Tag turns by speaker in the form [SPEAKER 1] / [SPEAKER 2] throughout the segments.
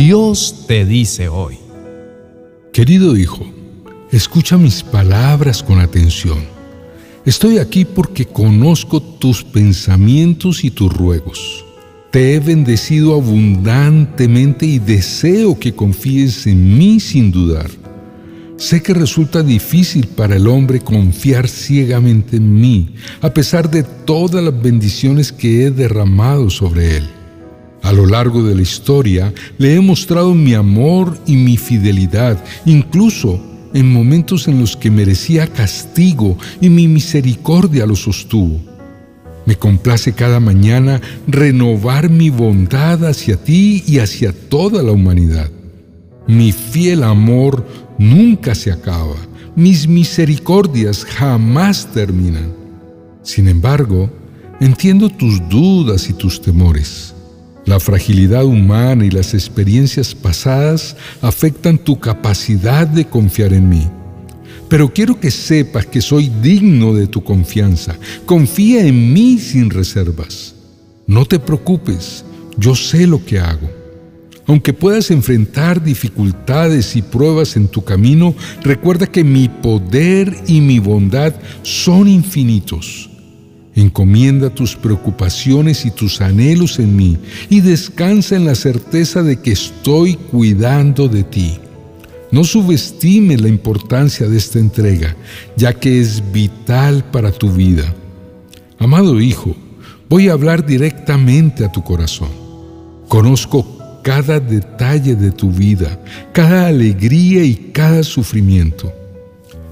[SPEAKER 1] Dios te dice hoy.
[SPEAKER 2] Querido hijo, escucha mis palabras con atención. Estoy aquí porque conozco tus pensamientos y tus ruegos. Te he bendecido abundantemente y deseo que confíes en mí sin dudar. Sé que resulta difícil para el hombre confiar ciegamente en mí, a pesar de todas las bendiciones que he derramado sobre él. A lo largo de la historia le he mostrado mi amor y mi fidelidad, incluso en momentos en los que merecía castigo y mi misericordia lo sostuvo. Me complace cada mañana renovar mi bondad hacia ti y hacia toda la humanidad. Mi fiel amor nunca se acaba, mis misericordias jamás terminan. Sin embargo, entiendo tus dudas y tus temores. La fragilidad humana y las experiencias pasadas afectan tu capacidad de confiar en mí. Pero quiero que sepas que soy digno de tu confianza. Confía en mí sin reservas. No te preocupes, yo sé lo que hago. Aunque puedas enfrentar dificultades y pruebas en tu camino, recuerda que mi poder y mi bondad son infinitos. Encomienda tus preocupaciones y tus anhelos en mí y descansa en la certeza de que estoy cuidando de ti. No subestime la importancia de esta entrega, ya que es vital para tu vida. Amado Hijo, voy a hablar directamente a tu corazón. Conozco cada detalle de tu vida, cada alegría y cada sufrimiento.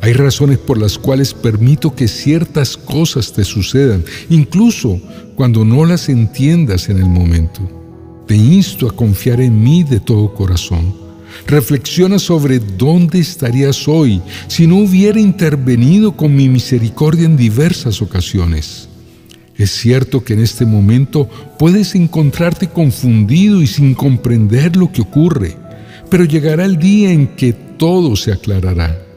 [SPEAKER 2] Hay razones por las cuales permito que ciertas cosas te sucedan, incluso cuando no las entiendas en el momento. Te insto a confiar en mí de todo corazón Reflexiona sobre dónde estarías hoy si no hubiera intervenido con mi misericordia en diversas ocasiones. Es cierto que en este momento puedes encontrarte confundido y sin comprender lo que ocurre, pero llegará el día en que todo se aclarará.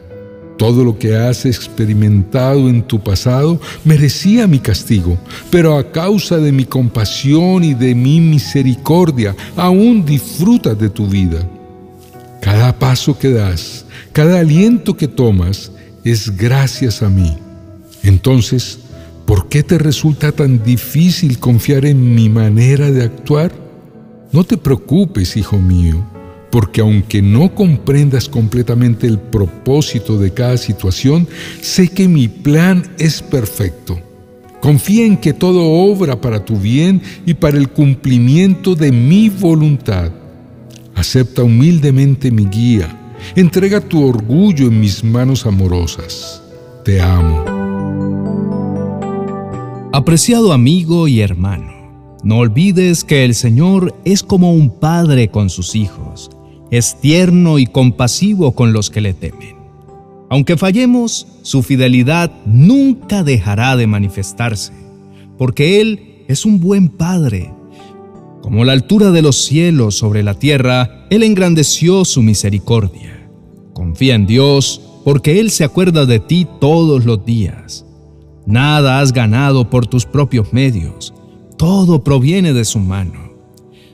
[SPEAKER 2] Todo lo que has experimentado en tu pasado merecía mi castigo, pero a causa de mi compasión y de mi misericordia, aún disfruta de tu vida. Cada paso que das, cada aliento que tomas, es gracias a mí. Entonces, ¿por qué te resulta tan difícil confiar en mi manera de actuar? No te preocupes, hijo mío, porque aunque no comprendas completamente el propósito de cada situación, sé que mi plan es perfecto. Confía en que todo obra para tu bien y para el cumplimiento de mi voluntad. Acepta humildemente mi guía. Entrega tu orgullo en mis manos amorosas. Te amo.
[SPEAKER 1] Apreciado amigo y hermano, no olvides que el Señor es como un padre con sus hijos. Es tierno y compasivo con los que le temen. Aunque fallemos, su fidelidad nunca dejará de manifestarse, porque Él es un buen Padre como la altura de los cielos sobre la tierra, Él engrandeció su misericordia. Confía en Dios, porque Él se acuerda de ti todos los días. Nada has ganado por tus propios medios, todo proviene de su mano.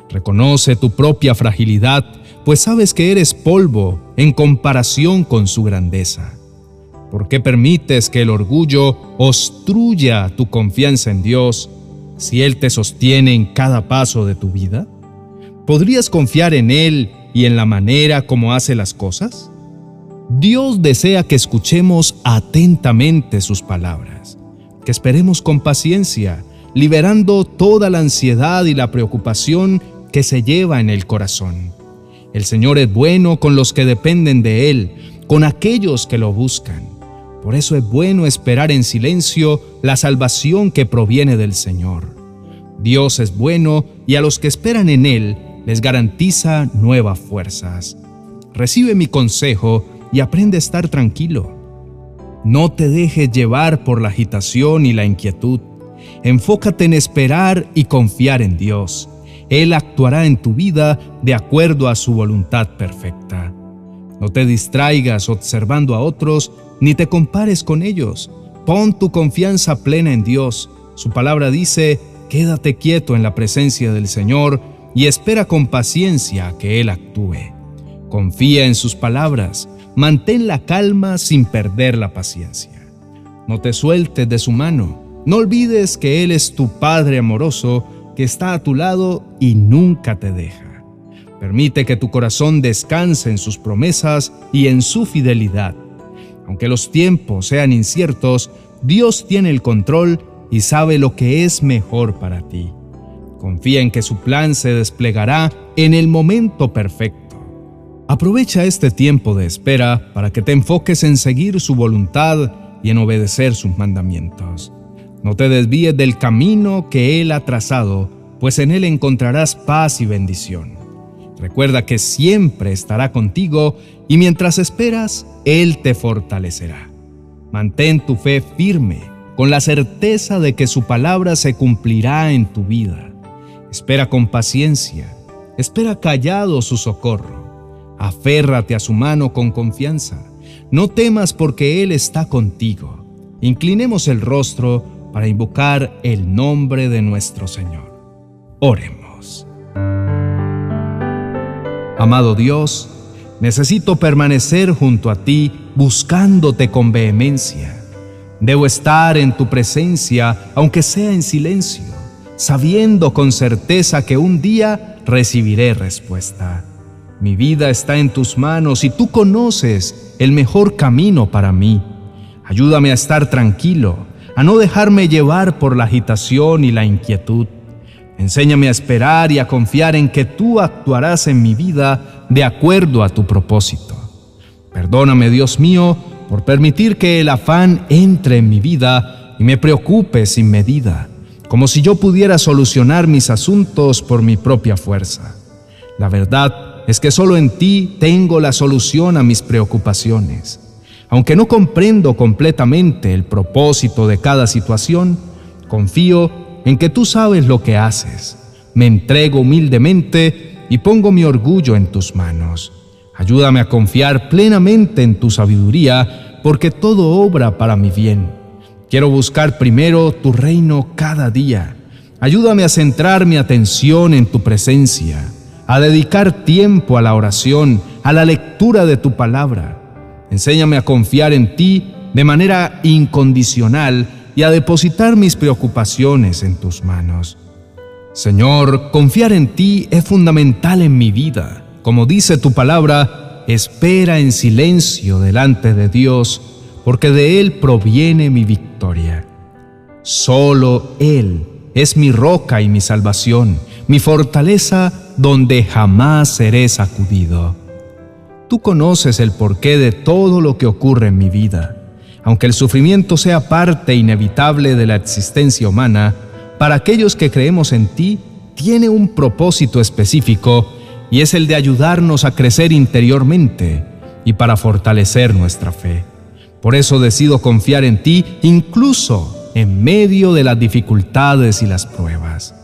[SPEAKER 1] Reconoce tu propia fragilidad, pues sabes que eres polvo en comparación con su grandeza. ¿Por qué permites que el orgullo obstruya tu confianza en Dios si Él te sostiene en cada paso de tu vida? ¿Podrías confiar en Él y en la manera como hace las cosas? Dios desea que escuchemos atentamente sus palabras, que esperemos con paciencia, liberando toda la ansiedad y la preocupación que se lleva en el corazón. El Señor es bueno con los que dependen de Él, con aquellos que lo buscan. Por eso es bueno esperar en silencio la salvación que proviene del Señor. Dios es bueno y a los que esperan en Él les garantiza nuevas fuerzas. Recibe mi consejo y aprende a estar tranquilo. No te dejes llevar por la agitación y la inquietud. Enfócate en esperar y confiar en Dios. Él actuará en tu vida de acuerdo a su voluntad perfecta. No te distraigas observando a otros ni te compares con ellos. Pon tu confianza plena en Dios. Su palabra dice, quédate quieto en la presencia del Señor y espera con paciencia a que Él actúe. Confía en sus palabras, mantén la calma sin perder la paciencia. No te sueltes de su mano, no olvides que Él es tu Padre amoroso que está a tu lado y nunca te deja. Permite que tu corazón descanse en sus promesas y en su fidelidad. Aunque los tiempos sean inciertos, Dios tiene el control y sabe lo que es mejor para ti. Confía en que su plan se desplegará en el momento perfecto. Aprovecha este tiempo de espera para que te enfoques en seguir su voluntad y en obedecer sus mandamientos. No te desvíes del camino que Él ha trazado, pues en Él encontrarás paz y bendición. Recuerda que siempre estará contigo y mientras esperas, Él te fortalecerá. Mantén tu fe firme, con la certeza de que su palabra se cumplirá en tu vida. Espera con paciencia, espera callado su socorro. Aférrate a su mano con confianza. No temas porque Él está contigo. Inclinemos el rostro para invocar el nombre de nuestro Señor. Oremos. Amado Dios, necesito permanecer junto a ti buscándote con vehemencia. Debo estar en tu presencia, aunque sea en silencio sabiendo con certeza que un día recibiré respuesta. Mi vida está en tus manos y tú conoces el mejor camino para mí. Ayúdame a estar tranquilo, a no dejarme llevar por la agitación y la inquietud. Enséñame a esperar y a confiar en que tú actuarás en mi vida de acuerdo a tu propósito. Perdóname, Dios mío, por permitir que el afán entre en mi vida y me preocupe sin medida como si yo pudiera solucionar mis asuntos por mi propia fuerza. La verdad es que solo en ti tengo la solución a mis preocupaciones. Aunque no comprendo completamente el propósito de cada situación, confío en que tú sabes lo que haces. Me entrego humildemente y pongo mi orgullo en tus manos. Ayúdame a confiar plenamente en tu sabiduría, porque todo obra para mi bien. Quiero buscar primero tu reino cada día. Ayúdame a centrar mi atención en tu presencia, a dedicar tiempo a la oración, a la lectura de tu palabra. Enséñame a confiar en ti de manera incondicional y a depositar mis preocupaciones en tus manos. Señor, confiar en ti es fundamental en mi vida. Como dice tu palabra, espera en silencio delante de Dios porque de Él proviene mi victoria. Solo Él es mi roca y mi salvación, mi fortaleza donde jamás seré sacudido. Tú conoces el porqué de todo lo que ocurre en mi vida. Aunque el sufrimiento sea parte inevitable de la existencia humana, para aquellos que creemos en ti, tiene un propósito específico y es el de ayudarnos a crecer interiormente y para fortalecer nuestra fe. Por eso decido confiar en ti incluso en medio de las dificultades y las pruebas.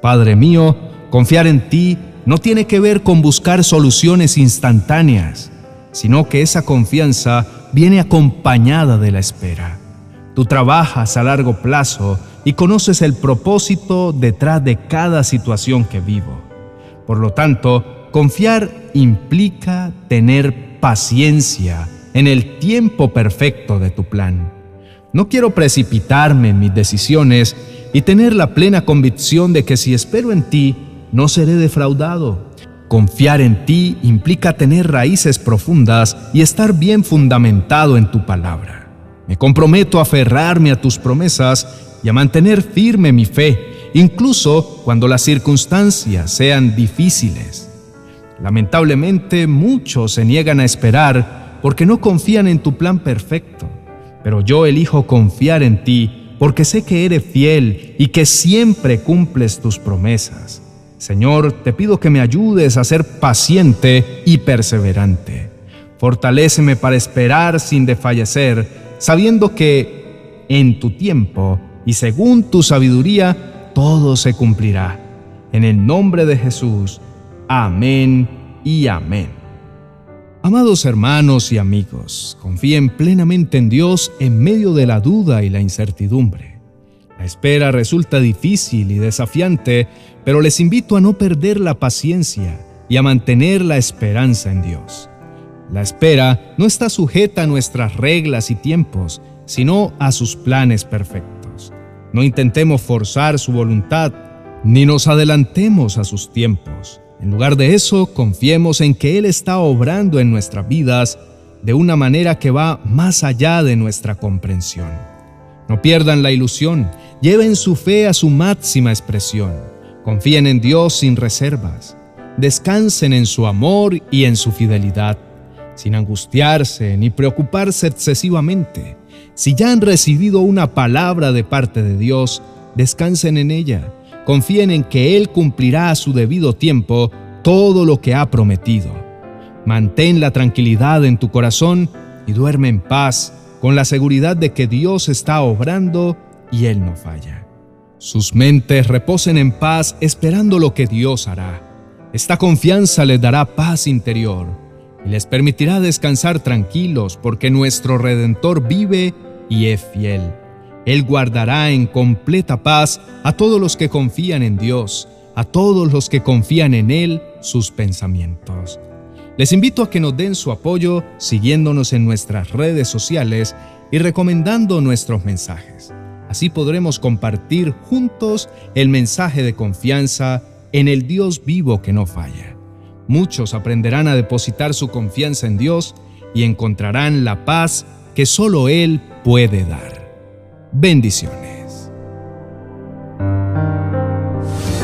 [SPEAKER 1] Padre mío, confiar en ti no tiene que ver con buscar soluciones instantáneas, sino que esa confianza viene acompañada de la espera. Tú trabajas a largo plazo y conoces el propósito detrás de cada situación que vivo. Por lo tanto, confiar implica tener paciencia en el tiempo perfecto de tu plan. No quiero precipitarme en mis decisiones y tener la plena convicción de que si espero en ti, no seré defraudado. Confiar en ti implica tener raíces profundas y estar bien fundamentado en tu palabra. Me comprometo a aferrarme a tus promesas y a mantener firme mi fe, incluso cuando las circunstancias sean difíciles. Lamentablemente muchos se niegan a esperar porque no confían en tu plan perfecto. Pero yo elijo confiar en ti porque sé que eres fiel y que siempre cumples tus promesas. Señor, te pido que me ayudes a ser paciente y perseverante. Fortaléceme para esperar sin desfallecer, sabiendo que en tu tiempo y según tu sabiduría todo se cumplirá. En el nombre de Jesús. Amén y amén. Amados hermanos y amigos, confíen plenamente en Dios en medio de la duda y la incertidumbre. La espera resulta difícil y desafiante, pero les invito a no perder la paciencia y a mantener la esperanza en Dios. La espera no está sujeta a nuestras reglas y tiempos, sino a sus planes perfectos. No intentemos forzar su voluntad, ni nos adelantemos a sus tiempos. En lugar de eso, confiemos en que Él está obrando en nuestras vidas de una manera que va más allá de nuestra comprensión. No pierdan la ilusión, lleven su fe a su máxima expresión, confíen en Dios sin reservas, descansen en su amor y en su fidelidad, sin angustiarse ni preocuparse excesivamente. Si ya han recibido una palabra de parte de Dios, descansen en ella, confíen en que Él cumplirá a su debido tiempo todo lo que ha prometido. Mantén la tranquilidad en tu corazón y duerme en paz con la seguridad de que Dios está obrando y Él no falla. Sus mentes reposen en paz esperando lo que Dios hará. Esta confianza les dará paz interior y les permitirá descansar tranquilos porque nuestro Redentor vive y es fiel. Él guardará en completa paz a todos los que confían en Dios, a todos los que confían en Él sus pensamientos. Les invito a que nos den su apoyo siguiéndonos en nuestras redes sociales y recomendando nuestros mensajes. Así podremos compartir juntos el mensaje de confianza en el Dios vivo que no falla. Muchos aprenderán a depositar su confianza en Dios y encontrarán la paz que solo Él puede dar. Bendiciones.